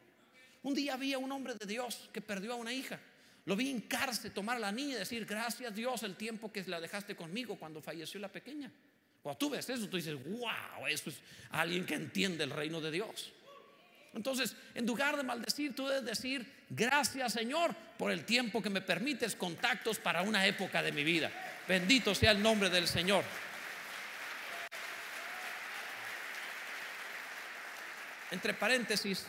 Un día había un hombre de Dios que perdió a una hija. Lo vi hincarse, tomar a la niña y decir gracias Dios el tiempo que la dejaste conmigo cuando falleció la pequeña. Cuando tú ves eso, tú dices, wow, eso es alguien que entiende el reino de Dios. Entonces, en lugar de maldecir, tú debes decir, gracias Señor por el tiempo que me permites contactos para una época de mi vida. Bendito sea el nombre del Señor. Entre paréntesis,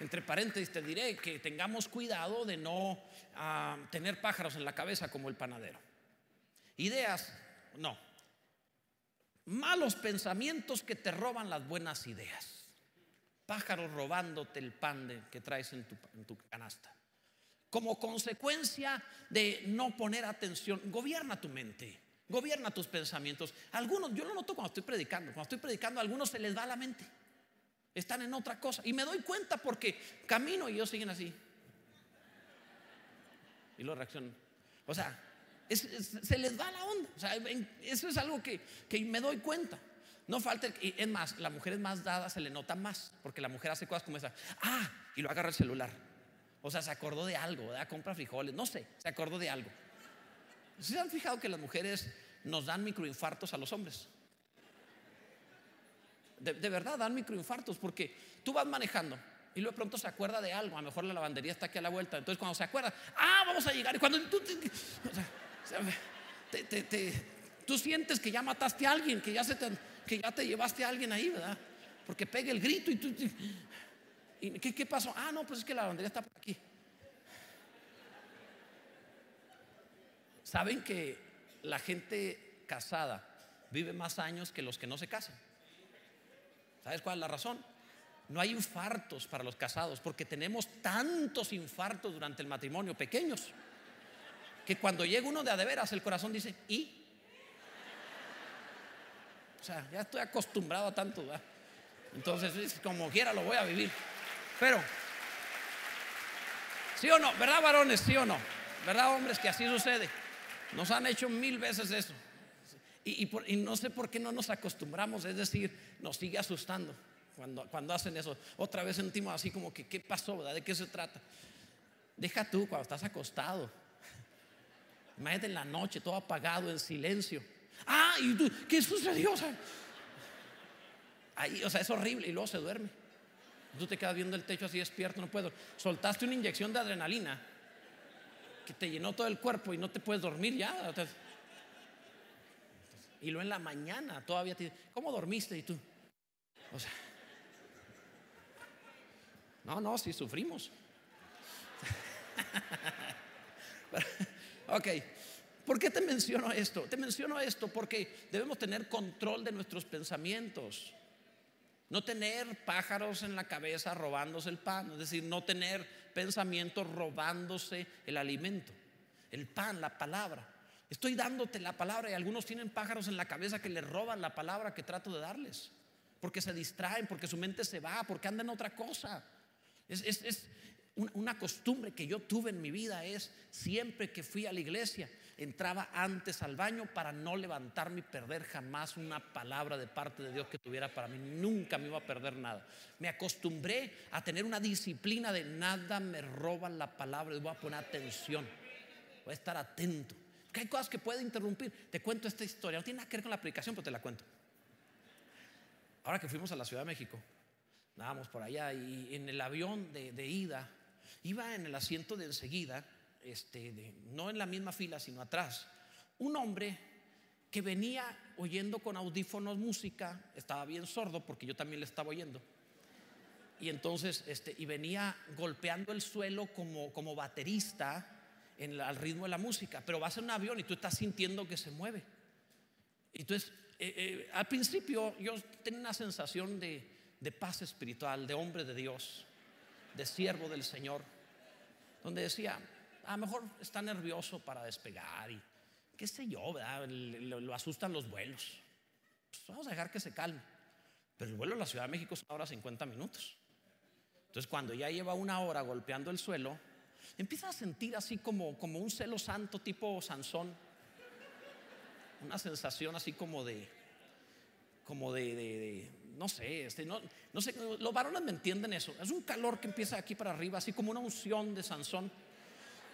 entre paréntesis te diré que tengamos cuidado de no ah, tener pájaros en la cabeza como el panadero. Ideas, no. Malos pensamientos que te roban las buenas ideas. Pájaros robándote el pan que traes en tu canasta como consecuencia de no poner atención. Gobierna tu mente, gobierna tus pensamientos. Algunos, yo lo noto cuando estoy predicando, cuando estoy predicando, a algunos se les va la mente. Están en otra cosa. Y me doy cuenta porque camino y ellos siguen así. Y lo reaccionan. O sea, se les va la onda. O sea, eso es algo que, que me doy cuenta. No falta, y es más, la mujer es más dada, se le nota más, porque la mujer hace cosas como esa. Ah, y lo agarra el celular. O sea, se acordó de algo, ¿verdad? Compra frijoles, no sé, se acordó de algo. ¿Se han fijado que las mujeres nos dan microinfartos a los hombres? De, verdad dan microinfartos porque tú vas manejando y luego pronto se acuerda de algo. A lo mejor la lavandería está aquí a la vuelta. Entonces, cuando se acuerda, ah, vamos a llegar. Y cuando tú, tú sientes que ya mataste a alguien, que ya, se te, que ya te llevaste a alguien ahí, ¿verdad? Porque pega el grito y tú, ¿Y qué, pasó? Ah, no, pues es que la lavandería está por aquí. ¿Saben que la gente casada vive más años que los que no se casan? ¿Sabes cuál es la razón? No hay infartos para los casados porque tenemos tantos infartos durante el matrimonio, pequeños, que cuando llega uno de a de veras el corazón dice, ¿y? O sea, ya estoy acostumbrado a tanto, Entonces, como quiera lo voy a vivir. Pero, ¿sí o no? ¿Verdad, varones? ¿Sí o no? ¿Verdad, hombres? Que así sucede. Nos han hecho mil veces eso. Y, no sé por qué no nos acostumbramos, es decir, nos sigue asustando cuando, hacen eso. Otra vez sentimos así como que, ¿qué pasó? ¿verdad? ¿De qué se trata? Deja tú cuando estás acostado. Imagínate en la noche, todo apagado, en silencio. Ah, ¿y tú, qué sucedió? ahí, o sea, es horrible y luego se duerme. Tú te quedas viendo el techo así despierto, no puedo. Soltaste una inyección de adrenalina que te llenó todo el cuerpo y no te puedes dormir ya. Y luego en la mañana todavía te ¿cómo dormiste? Y tú, o sea, no, no, sí sufrimos. ok, ¿por qué te menciono esto? Te menciono esto porque debemos tener control de nuestros pensamientos. No tener pájaros en la cabeza robándose el pan, es decir, no tener pensamientos robándose el alimento, el pan, la palabra. Estoy dándote la palabra y algunos tienen pájaros en la cabeza que le roban la palabra que trato de darles, porque se distraen, porque su mente se va, porque andan en otra cosa. Es, una costumbre que yo tuve en mi vida es siempre que fui a la iglesia, entraba antes al baño para no levantarme y perder jamás una palabra de parte de Dios que tuviera para mí. Nunca me iba a perder nada. Me acostumbré a tener una disciplina de nada me roban la palabra y voy a poner atención. Voy a estar atento. Que hay cosas que pueden interrumpir. Te cuento esta historia. No tiene nada que ver con la aplicación, pero te la cuento. Ahora que fuimos a la Ciudad de México, andábamos por allá y en el avión de, de ida, iba en el asiento de enseguida este, no en la misma fila, sino atrás, un hombre que venía oyendo con audífonos música, estaba bien sordo porque yo también le estaba oyendo. Y entonces, este, y venía golpeando el suelo como, como baterista en al ritmo de la música, pero vas en un avión y tú estás sintiendo que se mueve. Entonces eh, al principio yo tenía una sensación de paz espiritual, de hombre de Dios, de siervo del Señor, donde decía, a lo mejor está nervioso para despegar y qué sé yo, Lo, asustan los vuelos. Pues vamos a dejar que se calme. Pero el vuelo a la Ciudad de México es una hora 50 minutos. Entonces cuando ya lleva una hora golpeando el suelo, empieza a sentir así como, como un celo santo tipo Sansón. Una sensación así como de, como de, no sé, este, no, no sé, los varones me entienden eso. Es un calor que empieza aquí para arriba, así como una unción de Sansón.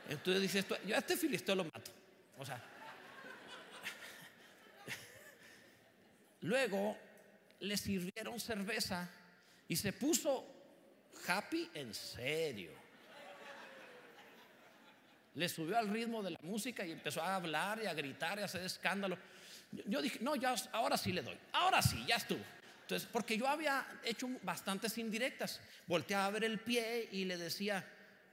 Entonces dice esto, yo a este filisteo lo mato. O sea, luego le sirvieron cerveza y se puso happy en serio. Le subió al ritmo de la música y empezó a hablar y a gritar y a hacer escándalo. Yo, dije, no, ya, ahora sí le doy, ahora sí, ya estuvo. Entonces, porque yo había hecho bastantes indirectas, volteaba a ver el pie y le decía,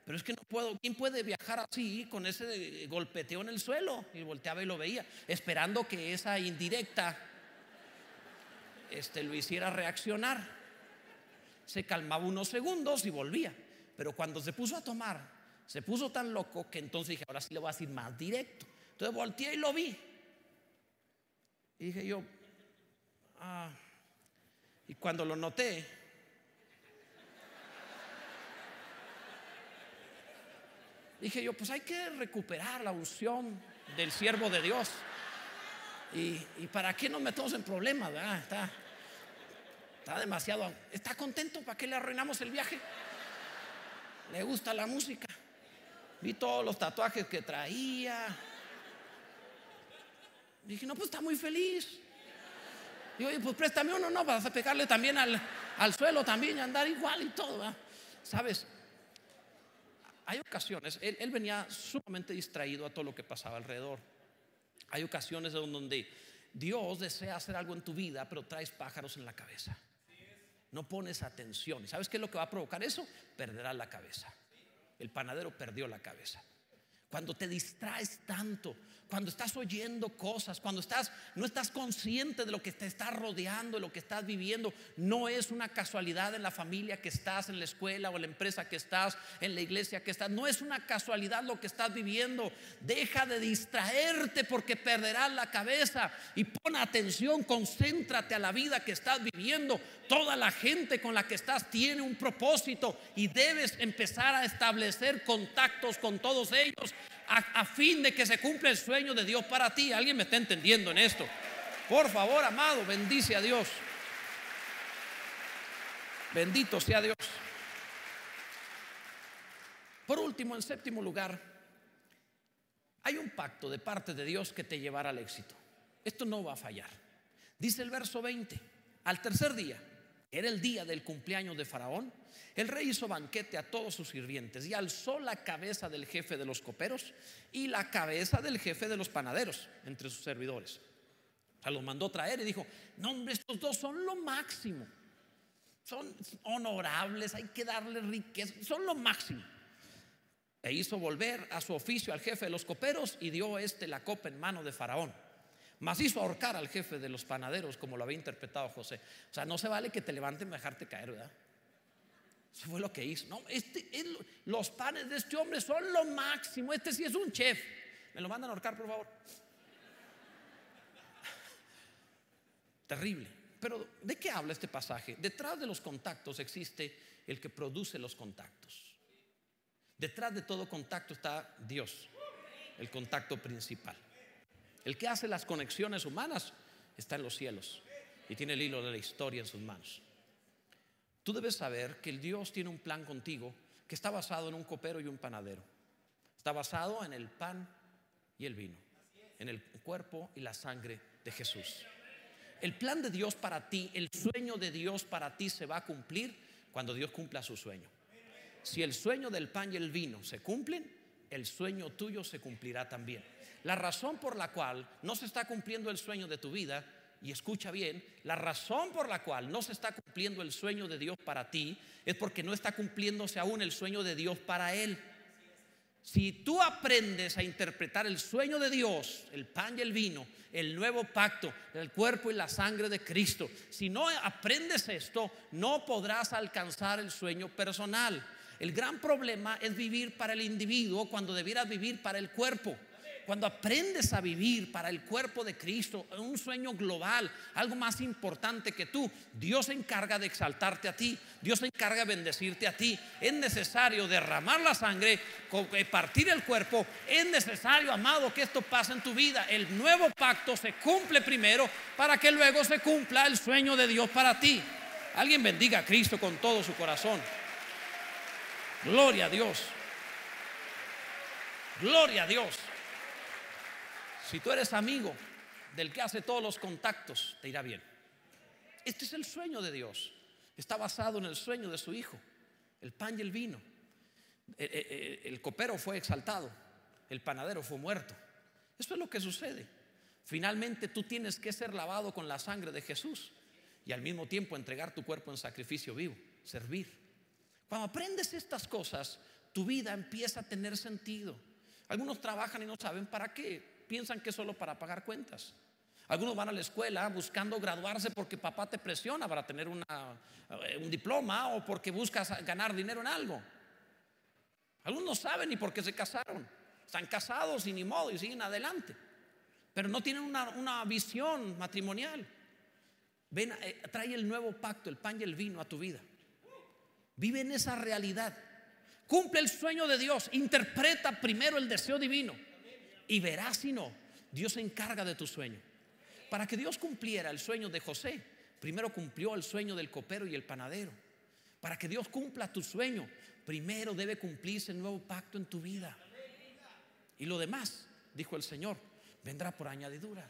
pero es que no puedo, ¿quién puede viajar así con ese golpeteo en el suelo? Y volteaba y lo veía, esperando que esa indirecta este, lo hiciera reaccionar. Se calmaba unos segundos y volvía. Pero cuando se puso a tomar, se puso tan loco que entonces dije, ahora sí le voy a decir más directo. Entonces volteé y lo vi. Y dije yo, ah, y cuando lo noté, Dije yo, pues hay que recuperar la unción del siervo de Dios. Y, para qué nos metemos en problemas, Está, está demasiado. ¿Está contento? ¿Para qué le arruinamos el viaje? Le gusta la música. Vi todos los tatuajes que traía. Dije, no, pues está muy feliz. Digo, oye, pues préstame uno, no, para pegarle también al, al suelo también y andar igual y todo. ¿Sabes? Hay ocasiones, él, venía sumamente distraído a todo lo que pasaba alrededor. Hay ocasiones donde Dios desea hacer algo en tu vida, pero traes pájaros en la cabeza. No pones atención. ¿Y sabes qué es lo que va a provocar eso? Perderás la cabeza. El panadero perdió la cabeza. Cuando te distraes tanto, cuando estás oyendo cosas, cuando estás no estás consciente de lo que te está rodeando, de lo que estás viviendo, no es una casualidad en la familia que estás, en la escuela o en la empresa que estás, en la iglesia que estás, no es una casualidad lo que estás viviendo. Deja de distraerte porque perderás la cabeza y pon atención, concéntrate a la vida que estás viviendo. Toda la gente con la que estás tiene un propósito y debes empezar a establecer contactos con todos ellos a, fin de que se cumpla el sueño de Dios para ti. ¿Alguien me está entendiendo en esto? Por favor, amado, bendice a Dios. Bendito sea Dios. Por último, en séptimo lugar, hay un pacto de parte de Dios que te llevará al éxito. Esto no va a fallar. Dice el verso 20, al tercer día, era el día del cumpleaños de Faraón, el rey hizo banquete a todos sus sirvientes y alzó la cabeza del jefe de los coperos y la cabeza del jefe de los panaderos entre sus servidores. O sea, los mandó traer y dijo, no hombre, estos dos son lo máximo. Son honorables, hay que darle riqueza, son lo máximo. E hizo volver a su oficio al jefe de los coperos y dio este la copa en mano de Faraón. Mas hizo ahorcar al jefe de los panaderos como lo había interpretado José. O sea, no se vale que te levanten y dejarte caer, ¿verdad? Eso fue lo que hizo. No, este, los panes de este hombre son lo máximo. Este sí es un chef. ¿Me lo mandan a ahorcar, por favor? Terrible. Pero ¿de qué habla este pasaje? Detrás de los contactos existe el que produce los contactos. Detrás de todo contacto está Dios, el contacto principal. El que hace las conexiones humanas está en los cielos y tiene el hilo de la historia en sus manos. Tú debes saber que el Dios tiene un plan contigo que está basado en un copero y un panadero. Está basado en el pan y el vino, en el cuerpo y la sangre de Jesús. El plan de Dios para ti, el sueño de Dios para ti se va a cumplir cuando Dios cumpla su sueño. Si el sueño del pan y el vino se cumplen, el sueño tuyo se cumplirá también. La razón por la cual no se está cumpliendo el sueño de tu vida y escucha bien, la razón por la cual no se está cumpliendo el sueño de Dios para ti es porque no está cumpliéndose aún el sueño de Dios para Él. Si tú aprendes a interpretar el sueño de Dios, el pan y el vino, el nuevo pacto, el cuerpo y la sangre de Cristo, si no aprendes esto, no podrás alcanzar el sueño personal. El gran problema es vivir para el individuo cuando debieras vivir para el cuerpo. Cuando aprendes a vivir para el cuerpo de Cristo, un sueño global, algo más importante que tú, Dios se encarga de exaltarte a ti, Dios se encarga de bendecirte a ti. Es necesario derramar la sangre, eh, partir el cuerpo, es necesario, amado, que esto pase en tu vida. El nuevo pacto se cumple primero para que luego se cumpla el sueño de Dios para ti. Alguien bendiga a Cristo con todo su corazón. Gloria a Dios. Gloria a Dios. Si tú eres amigo del que hace todos los contactos, te irá bien. Este es el sueño de Dios. Está basado en el sueño de su Hijo, el pan y el vino. Eh, eh, eh, el copero fue exaltado, el panadero fue muerto. Esto es lo que sucede. Finalmente tú tienes que ser lavado con la sangre de Jesús y al mismo tiempo entregar tu cuerpo en sacrificio vivo, servir. Cuando aprendes estas cosas, tu vida empieza a tener sentido. Algunos trabajan y no saben para qué piensan que es solo para pagar cuentas. Algunos van a la escuela buscando graduarse porque papá te presiona para tener eh, un diploma o porque buscas ganar dinero en algo. Algunos no saben ni por qué se casaron. Están casados y ni modo y siguen adelante. Pero no tienen una, visión matrimonial. Ven, eh, trae el nuevo pacto, el pan y el vino a tu vida. Vive en esa realidad. Cumple el sueño de Dios. Interpreta primero el deseo divino y verás si no, Dios se encarga de tu sueño. Para que Dios cumpliera el sueño de José, primero cumplió el sueño del copero y el panadero. Para que Dios cumpla tu sueño, primero debe cumplirse el nuevo pacto en tu vida. Y lo demás, dijo el Señor, vendrá por añadidura.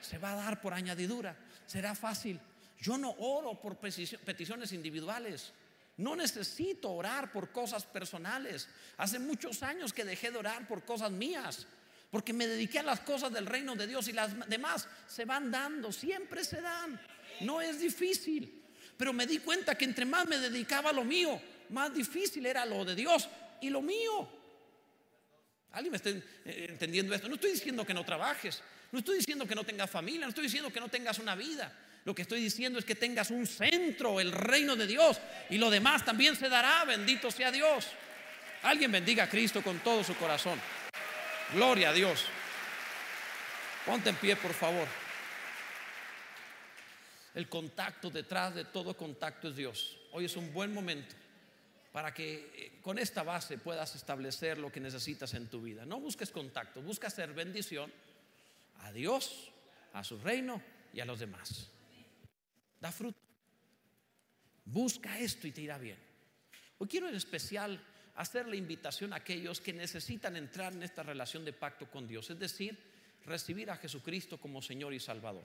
Se va a dar por añadidura. Será fácil. Yo no oro por peticiones individuales. No necesito orar por cosas personales. Hace muchos años que dejé de orar por cosas mías, porque me dediqué a las cosas del reino de Dios y las demás se van dando, siempre se dan. No es difícil. Pero me di cuenta que entre más me dedicaba a lo mío, más difícil era lo de Dios y lo mío. ¿Alguien me está eh, entendiendo esto? No estoy diciendo que no trabajes, no estoy diciendo que no tengas familia, no estoy diciendo que no tengas una vida. Lo que estoy diciendo es que tengas un centro, el reino de Dios, y lo demás también se dará, bendito sea Dios. Alguien bendiga a Cristo con todo su corazón. Gloria a Dios. Ponte en pie, por favor. El contacto detrás de todo contacto es Dios. Hoy es un buen momento para que eh, con esta base puedas establecer lo que necesitas en tu vida. No busques contacto, busca hacer bendición a Dios, a su reino y a los demás da fruto. Busca esto y te irá bien. Hoy quiero en especial hacer la invitación a aquellos que necesitan entrar en esta relación de pacto con Dios, es decir, recibir a Jesucristo como Señor y Salvador.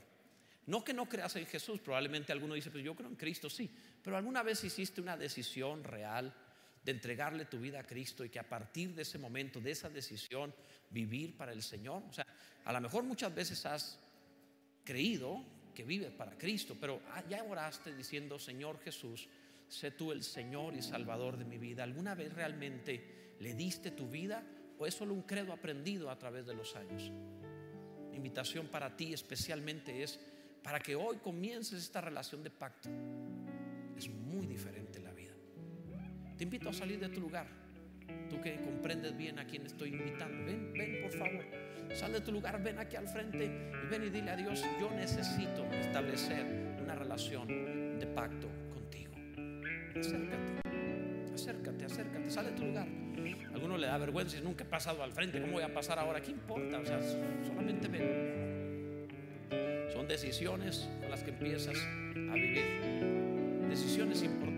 No que no creas en Jesús, probablemente alguno dice, pues yo creo en Cristo, sí, pero alguna vez hiciste una decisión real de entregarle tu vida a Cristo y que a partir de ese momento, de esa decisión, vivir para el Señor. O sea, a lo mejor muchas veces has creído que vives para Cristo, pero ah, ya oraste diciendo, Señor Jesús, sé tú el Señor y Salvador de mi vida. ¿Alguna vez realmente le diste tu vida o es solo un credo aprendido a través de los años? invitación para ti especialmente es para que hoy comiences esta relación de pacto. Es muy diferente la vida. Te invito a salir de tu lugar. Tú que comprendes bien a quien estoy invitando. Ven, ven por favor. Sal de tu lugar, ven aquí al frente y ven y dile a Dios, yo necesito establecer una relación de pacto contigo. Acércate, acércate, acércate, sal de tu lugar. alguno le da vergüenza y nunca he pasado al frente, ¿cómo voy a pasar ahora? ¿Qué importa? O sea, solamente ven. Son decisiones con las que empiezas a vivir. Decisiones importantes.